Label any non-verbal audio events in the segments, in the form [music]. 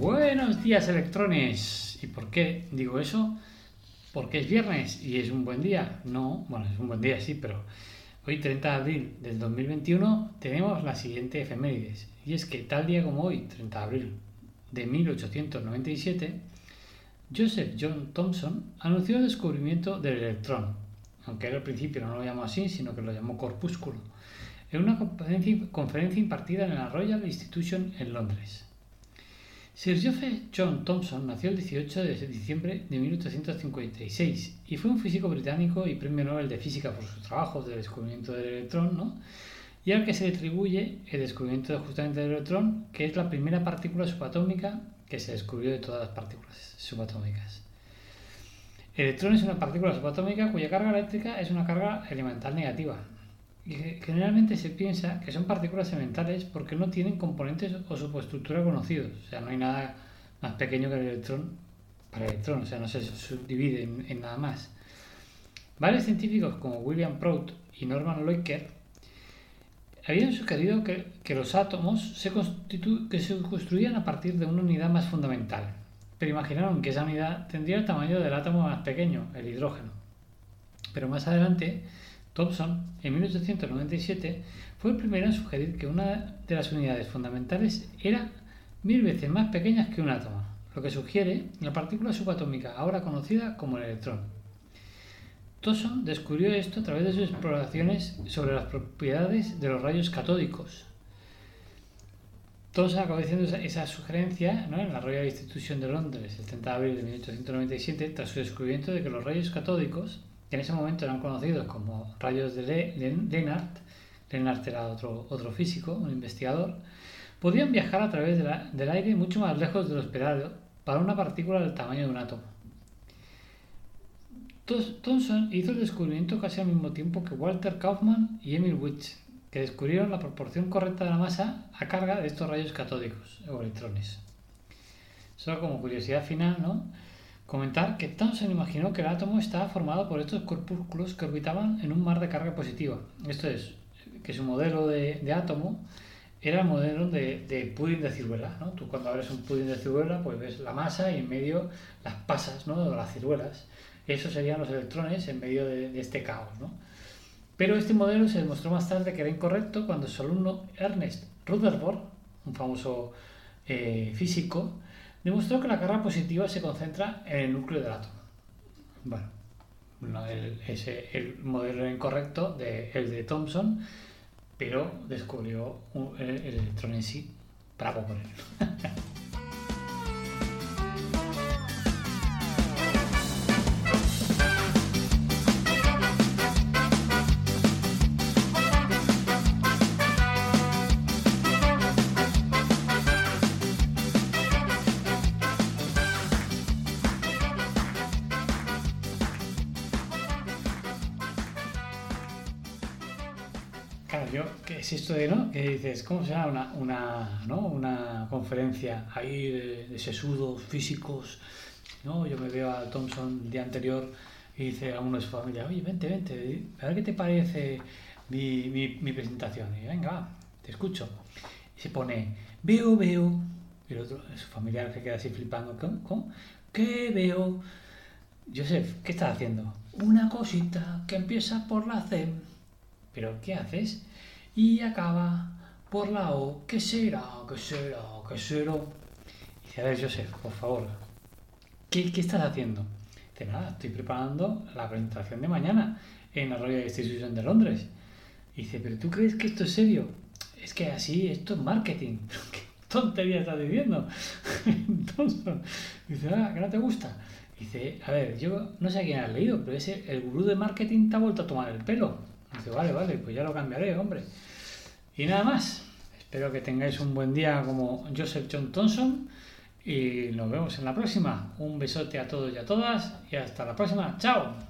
Buenos días electrones. ¿Y por qué digo eso? Porque es viernes y es un buen día. No, bueno, es un buen día, sí, pero hoy 30 de abril del 2021 tenemos la siguiente efemérides. Y es que tal día como hoy, 30 de abril de 1897, Joseph John Thomson anunció el descubrimiento del electrón, aunque al principio no lo llamó así, sino que lo llamó corpúsculo, en una conferencia impartida en la Royal Institution en Londres. Sir Joseph John Thomson nació el 18 de diciembre de 1856 y fue un físico británico y premio Nobel de Física por sus trabajos de descubrimiento del electrón, y al que se le atribuye el descubrimiento justamente del electrón, que es la primera partícula subatómica que se descubrió de todas las partículas subatómicas. El electrón es una partícula subatómica cuya carga eléctrica es una carga elemental negativa, generalmente se piensa que son partículas elementales porque no tienen componentes o subestructura conocidos. O sea, no hay nada más pequeño que el electrón para el electrón, o sea, no se subdivide en, nada más. Varios científicos como William Prout y Norman Loiker habían sugerido que, los átomos se construían a partir de una unidad más fundamental, pero imaginaron que esa unidad tendría el tamaño del átomo más pequeño, el hidrógeno. Pero más adelante, Thomson, en 1897, fue el primero en sugerir que una de las unidades fundamentales era mil veces más pequeña que un átomo, lo que sugiere la partícula subatómica, ahora conocida como el electrón. Thomson descubrió esto a través de sus exploraciones sobre las propiedades de los rayos catódicos. Thomson acabó diciendo esa, sugerencia en la Royal Institution de Londres el 30 de abril de 1897 tras su descubrimiento de que los rayos catódicos que en ese momento eran conocidos como rayos de Lennart, Lennart era otro, otro físico, un investigador, podían viajar a través del aire mucho más lejos de lo esperado para una partícula del tamaño de un átomo. Thomson hizo el descubrimiento casi al mismo tiempo que Walter Kaufmann y Emil Witch, que descubrieron la proporción correcta de la masa a carga de estos rayos catódicos o electrones. Solo como curiosidad final, ¿no? Comentar que Thomson imaginó que el átomo estaba formado por estos corpúsculos que orbitaban en un mar de carga positiva. Esto es, que su modelo de, átomo era el modelo de, de pudding de ciruela. ¿no? Tú cuando abres un pudding de ciruela, pues ves la masa y en medio las pasas ¿no? las ciruelas. Esos serían los electrones en medio de, este caos. ¿no? Pero este modelo se demostró más tarde que era incorrecto cuando su alumno Ernest Rutherford, un famoso eh, físico, demostró que la carga positiva se concentra en el núcleo del átomo. Bueno, el, ese, el modelo incorrecto de, el de Thomson, pero descubrió el, el electrón en sí componerlo. Claro, [laughs] yo, ¿qué es esto de, no? Que dices, ¿cómo será una, una, ¿no? una conferencia ahí de, sesudos físicos? ¿no? Yo me veo a Thompson el día anterior y dice a uno de su familia, oye, vente, vente, a ver qué te parece mi, mi, presentación. Y venga, te escucho. Y se pone, veo, veo. Y el otro, su familiar que queda así flipando, ¿cómo? ¿Qué veo? Joseph, ¿qué estás haciendo? Una cosita que empieza por la C pero ¿qué haces? Y acaba por la O. ¿Qué será? ¿Qué será? suero. Y dice, a ver, Joseph, por favor, ¿qué, qué estás haciendo? Dice, nada, estoy preparando la presentación de mañana en la Royal Institution de Londres. Y dice, ¿pero tú crees que esto es serio? Es que así, esto es marketing. [laughs] ¿Qué tontería estás diciendo? [laughs] Entonces, dice, ah, que no te gusta. Dice, a ver, yo no sé a quién has leído, pero ese, el gurú de marketing te ha vuelto a tomar el pelo. Vale, vale, pues ya lo cambiaré, hombre. Y nada más. Espero que tengáis un buen día como Joseph John Thompson y nos vemos en la próxima. Un besote a todos y a todas y hasta la próxima. ¡Chao!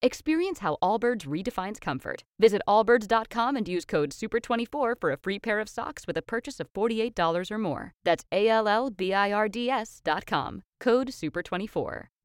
Experience how Allbirds redefines comfort. Visit allbirds.com and use code SUPER24 for a free pair of socks with a purchase of $48 or more. That's A L L B I R D S.com. Code SUPER24.